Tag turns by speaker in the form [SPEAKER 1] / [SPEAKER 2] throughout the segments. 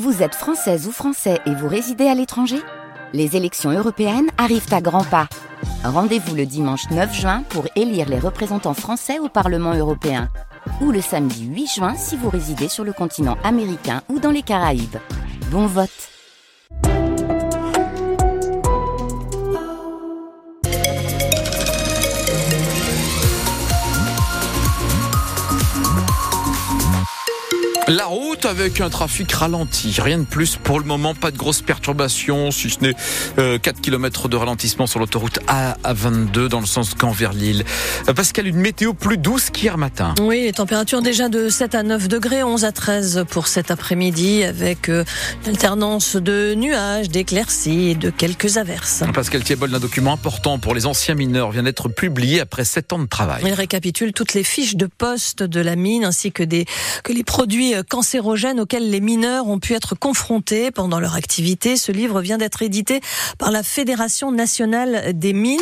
[SPEAKER 1] Vous êtes française ou français et vous résidez à l'étranger? Les élections européennes arrivent à grands pas. Rendez-vous le dimanche 9 juin pour élire les représentants français au Parlement européen. Ou le samedi 8 juin si vous résidez sur le continent américain ou dans les Caraïbes. Bon vote
[SPEAKER 2] La route avec un trafic ralenti, rien de plus pour le moment, pas de grosses perturbations, si ce n'est 4 km de ralentissement sur l'autoroute A22 dans le sens Caen vers Lille. Euh, Pascal, une météo plus douce qu'hier matin.
[SPEAKER 3] Oui, les températures déjà de 7 à 9 degrés, 11 à 13 pour cet après-midi avec euh, une alternance de nuages, d'éclaircies et de quelques averses.
[SPEAKER 2] Pascal Thiebol, un document important pour les anciens mineurs vient d'être publié après 7 ans de travail.
[SPEAKER 3] Il récapitule toutes les fiches de poste de la mine ainsi que, des, que les produits cancérogènes auxquels les mineurs ont pu être confrontés pendant leur activité. Ce livre vient d'être édité par la Fédération nationale des mines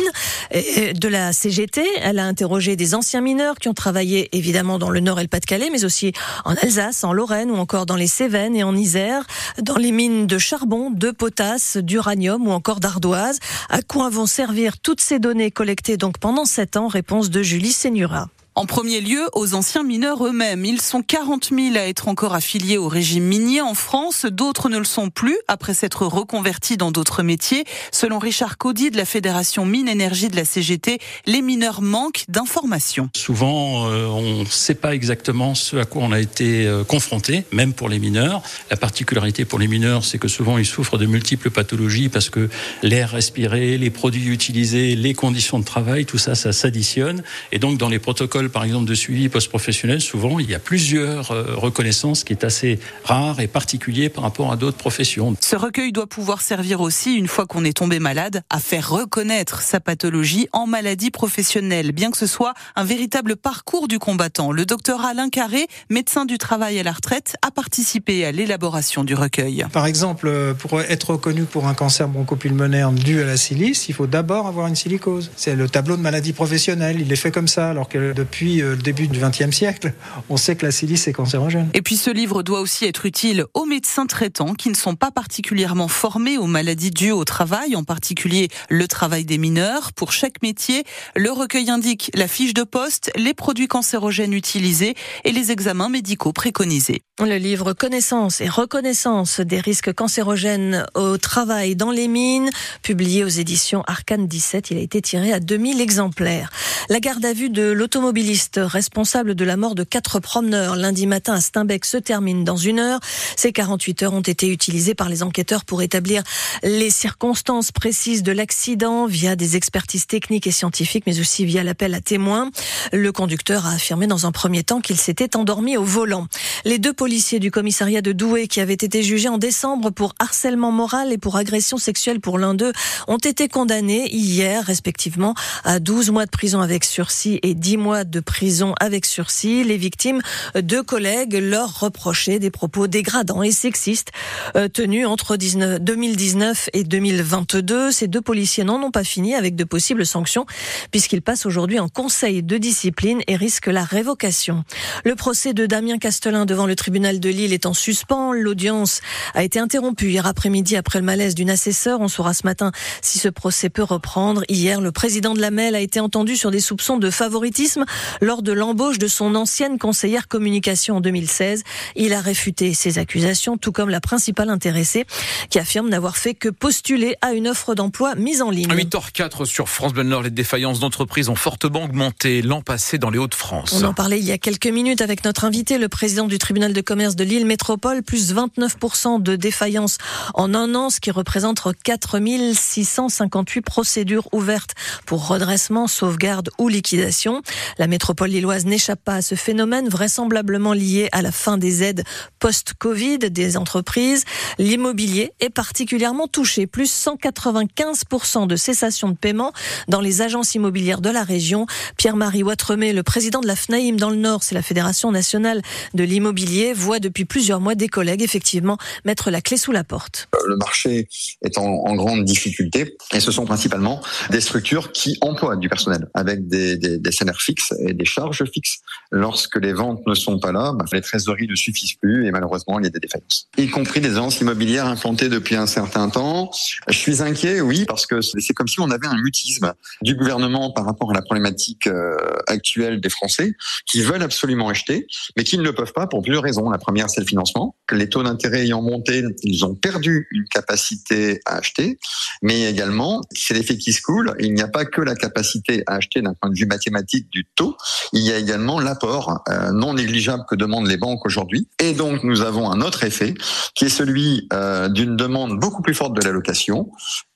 [SPEAKER 3] de la CGT. Elle a interrogé des anciens mineurs qui ont travaillé évidemment dans le Nord et le Pas-de-Calais, mais aussi en Alsace, en Lorraine ou encore dans les Cévennes et en Isère, dans les mines de charbon, de potasse, d'uranium ou encore d'ardoise. À quoi vont servir toutes ces données collectées donc pendant sept ans? Réponse de Julie Sénura.
[SPEAKER 4] En premier lieu, aux anciens mineurs eux-mêmes. Ils sont 40 000 à être encore affiliés au régime minier en France. D'autres ne le sont plus après s'être reconvertis dans d'autres métiers. Selon Richard Caudy de la Fédération Mine Énergie de la CGT, les mineurs manquent d'informations.
[SPEAKER 5] Souvent, euh, on ne sait pas exactement ce à quoi on a été euh, confronté, même pour les mineurs. La particularité pour les mineurs, c'est que souvent ils souffrent de multiples pathologies parce que l'air respiré, les produits utilisés, les conditions de travail, tout ça, ça s'additionne. Et donc, dans les protocoles par exemple, de suivi post-professionnel, souvent, il y a plusieurs euh, reconnaissances qui est assez rare et particulier par rapport à d'autres professions.
[SPEAKER 4] Ce recueil doit pouvoir servir aussi, une fois qu'on est tombé malade, à faire reconnaître sa pathologie en maladie professionnelle, bien que ce soit un véritable parcours du combattant. Le docteur Alain Carré, médecin du travail à la retraite, a participé à l'élaboration du recueil.
[SPEAKER 6] Par exemple, euh, pour être reconnu pour un cancer bronchopulmonaire dû à la silice, il faut d'abord avoir une silicose. C'est le tableau de maladie professionnelle, il est fait comme ça, alors que depuis depuis euh, le début du XXe siècle, on sait que la silice est cancérogène.
[SPEAKER 4] Et puis ce livre doit aussi être utile aux médecins traitants qui ne sont pas particulièrement formés aux maladies dues au travail, en particulier le travail des mineurs. Pour chaque métier, le recueil indique la fiche de poste, les produits cancérogènes utilisés et les examens médicaux préconisés.
[SPEAKER 3] Le livre Connaissance et reconnaissance des risques cancérogènes au travail dans les mines, publié aux éditions Arcane 17, il a été tiré à 2000 exemplaires. La garde à vue de l'automobile responsable de la mort de quatre promeneurs lundi matin à Steinbeck se termine dans une heure. Ces 48 heures ont été utilisées par les enquêteurs pour établir les circonstances précises de l'accident via des expertises techniques et scientifiques, mais aussi via l'appel à témoins. Le conducteur a affirmé dans un premier temps qu'il s'était endormi au volant. Les deux policiers du commissariat de Douai qui avaient été jugés en décembre pour harcèlement moral et pour agression sexuelle pour l'un d'eux ont été condamnés hier respectivement à 12 mois de prison avec sursis et 10 mois prison avec sursis. Les victimes, deux collègues, leur reprochaient des propos dégradants et sexistes euh, tenus entre 2019 et 2022. Ces deux policiers n'en ont pas fini avec de possibles sanctions puisqu'ils passent aujourd'hui en conseil de discipline et risquent la révocation. Le procès de Damien Castelin devant le tribunal de Lille est en suspens. L'audience a été interrompue hier après-midi après le malaise d'une assesseur. On saura ce matin si ce procès peut reprendre. Hier, le président de la MEL a été entendu sur des soupçons de favoritisme lors de l'embauche de son ancienne conseillère communication en 2016. Il a réfuté ces accusations, tout comme la principale intéressée, qui affirme n'avoir fait que postuler à une offre d'emploi mise en ligne.
[SPEAKER 2] 8h04 sur France Bleu Nord, les défaillances d'entreprises ont fortement augmenté l'an passé dans les Hauts-de-France.
[SPEAKER 3] On en parlait il y a quelques minutes avec notre invité, le président du tribunal de commerce de Lille Métropole, plus 29% de défaillances en un an, ce qui représente 4658 procédures ouvertes pour redressement, sauvegarde ou liquidation. La métropole lilloise n'échappe pas à ce phénomène, vraisemblablement lié à la fin des aides post-Covid des entreprises. L'immobilier est particulièrement touché, plus 195% de cessation de paiement dans les agences immobilières de la région. Pierre-Marie Ouattremé, le président de la FNAIM dans le Nord, c'est la Fédération nationale de l'immobilier, voit depuis plusieurs mois des collègues effectivement mettre la clé sous la porte.
[SPEAKER 7] Le marché est en, grande difficulté et ce sont principalement des structures qui emploient du personnel avec des, des salaires fixes et des charges fixes. Lorsque les ventes ne sont pas là, bah, les trésoreries ne suffisent plus et malheureusement, il y a des défaillances. Y compris des agences immobilières implantées depuis un certain temps. Je suis inquiet, oui, parce que c'est comme si on avait un mutisme du gouvernement par rapport à la problématique euh, actuelle des Français qui veulent absolument acheter, mais qui ne le peuvent pas pour plusieurs raisons. La première, c'est le financement. Les taux d'intérêt ayant monté, ils ont perdu une capacité à acheter, mais également, c'est l'effet qui se coule. Il n'y a pas que la capacité à acheter d'un point de vue mathématique du taux, il y a également l'apport euh, non négligeable que demandent les banques aujourd'hui. Et donc, nous avons un autre effet qui est celui euh, d'une demande beaucoup plus forte de la location.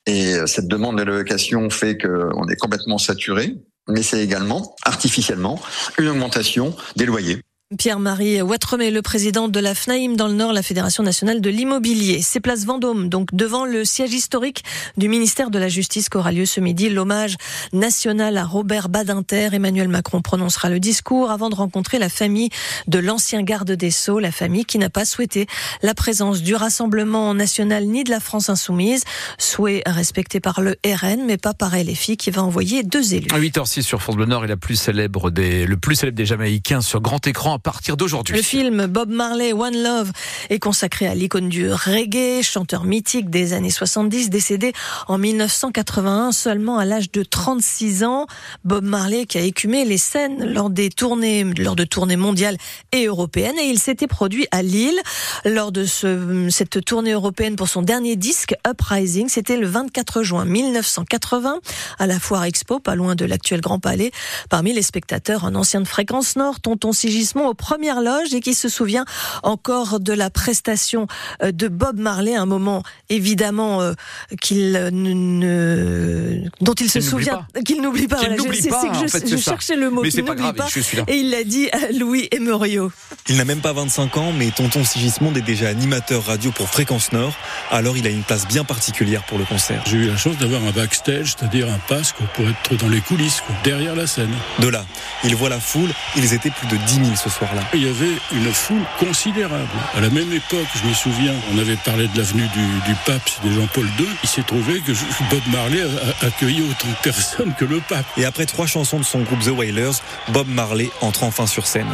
[SPEAKER 7] Et euh, cette demande de la location fait qu'on est complètement saturé, mais c'est également artificiellement une augmentation des loyers.
[SPEAKER 3] Pierre-Marie Ouattremé, le président de la FNAIM dans le Nord, la Fédération nationale de l'immobilier. C'est place Vendôme, donc devant le siège historique du ministère de la Justice qu'aura lieu ce midi l'hommage national à Robert Badinter. Emmanuel Macron prononcera le discours avant de rencontrer la famille de l'ancien garde des Sceaux, la famille qui n'a pas souhaité la présence du Rassemblement national ni de la France insoumise, souhait respecté par le RN, mais pas par LFI qui va envoyer deux élus.
[SPEAKER 2] À 8h06 sur France Bleu Nord et le plus célèbre des Jamaïcains sur grand écran à partir d'aujourd'hui.
[SPEAKER 3] Le film Bob Marley One Love est consacré à l'icône du reggae, chanteur mythique des années 70, décédé en 1981 seulement à l'âge de 36 ans. Bob Marley qui a écumé les scènes lors des tournées, lors de tournées mondiales et européennes et il s'était produit à Lille lors de ce, cette tournée européenne pour son dernier disque Uprising. C'était le 24 juin 1980 à la Foire Expo, pas loin de l'actuel Grand Palais. Parmi les spectateurs, un ancien de Fréquence Nord, Tonton Sigismond aux premières loges et qui se souvient encore de la prestation euh, de Bob Marley, un moment évidemment euh, qu'il ne, dont il se souvient, qu'il n'oublie pas.
[SPEAKER 2] Je,
[SPEAKER 3] pas que je, je cherchais le mot qu'il n'oublie pas. Et il l'a dit à Louis Emerio.
[SPEAKER 8] Il n'a même pas 25 ans, mais Tonton Sigismond est déjà animateur radio pour Fréquence Nord. Alors il a une place bien particulière pour le concert.
[SPEAKER 9] J'ai eu la chance d'avoir un backstage, c'est-à-dire un passe pour être dans les coulisses, derrière la scène.
[SPEAKER 8] De là, il voit la foule. Ils étaient plus de 10 000 ce soir.
[SPEAKER 9] Il y avait une foule considérable. À la même époque, je me souviens, on avait parlé de l'avenue du, du, pape, c'était Jean-Paul II. Il s'est trouvé que Bob Marley a accueilli autant de personnes que le pape.
[SPEAKER 8] Et après trois chansons de son groupe The Wailers, Bob Marley entre enfin sur scène.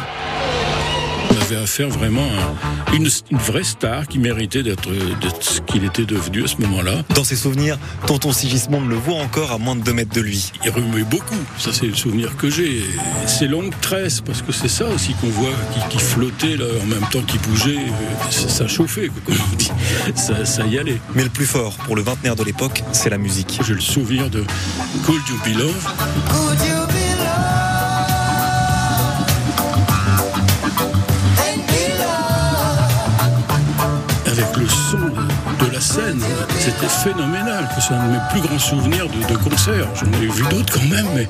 [SPEAKER 9] Avait affaire vraiment à une, une vraie star qui méritait d'être ce qu'il était devenu à ce moment-là.
[SPEAKER 8] Dans ses souvenirs, Tonton Sigismond le voit encore à moins de 2 mètres de lui.
[SPEAKER 9] Il remuait beaucoup, ça c'est le souvenir que j'ai. Ses longues tresses, parce que c'est ça aussi qu'on voit, qui, qui, flottait là, en même temps qu'il bougeait, ça, ça chauffait, quoi, comme on dit. Ça, ça, y allait.
[SPEAKER 8] Mais le plus fort pour le vingtenaire de l'époque, c'est la musique.
[SPEAKER 9] J'ai le souvenir de Could You Be Love. Le son de la scène. C'était phénoménal, c'est un de mes plus grands souvenirs de, de concert. J'en ai vu d'autres quand même, mais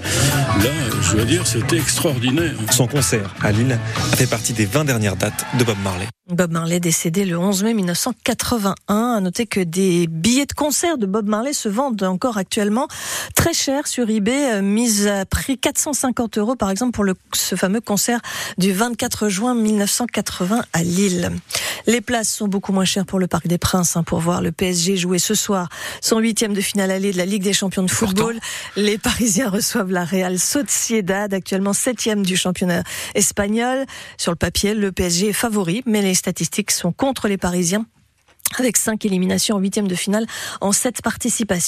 [SPEAKER 9] là, je dois dire, c'était extraordinaire.
[SPEAKER 8] Son concert à Lille fait partie des 20 dernières dates de Bob Marley.
[SPEAKER 3] Bob Marley décédé le 11 mai 1981. À noter que des billets de concert de Bob Marley se vendent encore actuellement très cher sur eBay, mise à prix 450 euros par exemple pour le, ce fameux concert du 24 juin 1980 à Lille. Les places sont beaucoup moins chères pour le Parc des Princes hein, pour voir le PSG jouer ce soir son huitième de finale allée de la Ligue des Champions de football. Les Parisiens reçoivent la Real Sociedad, actuellement septième du championnat espagnol. Sur le papier, le PSG est favori, mais les statistiques sont contre les Parisiens avec cinq éliminations en huitième de finale en sept participations.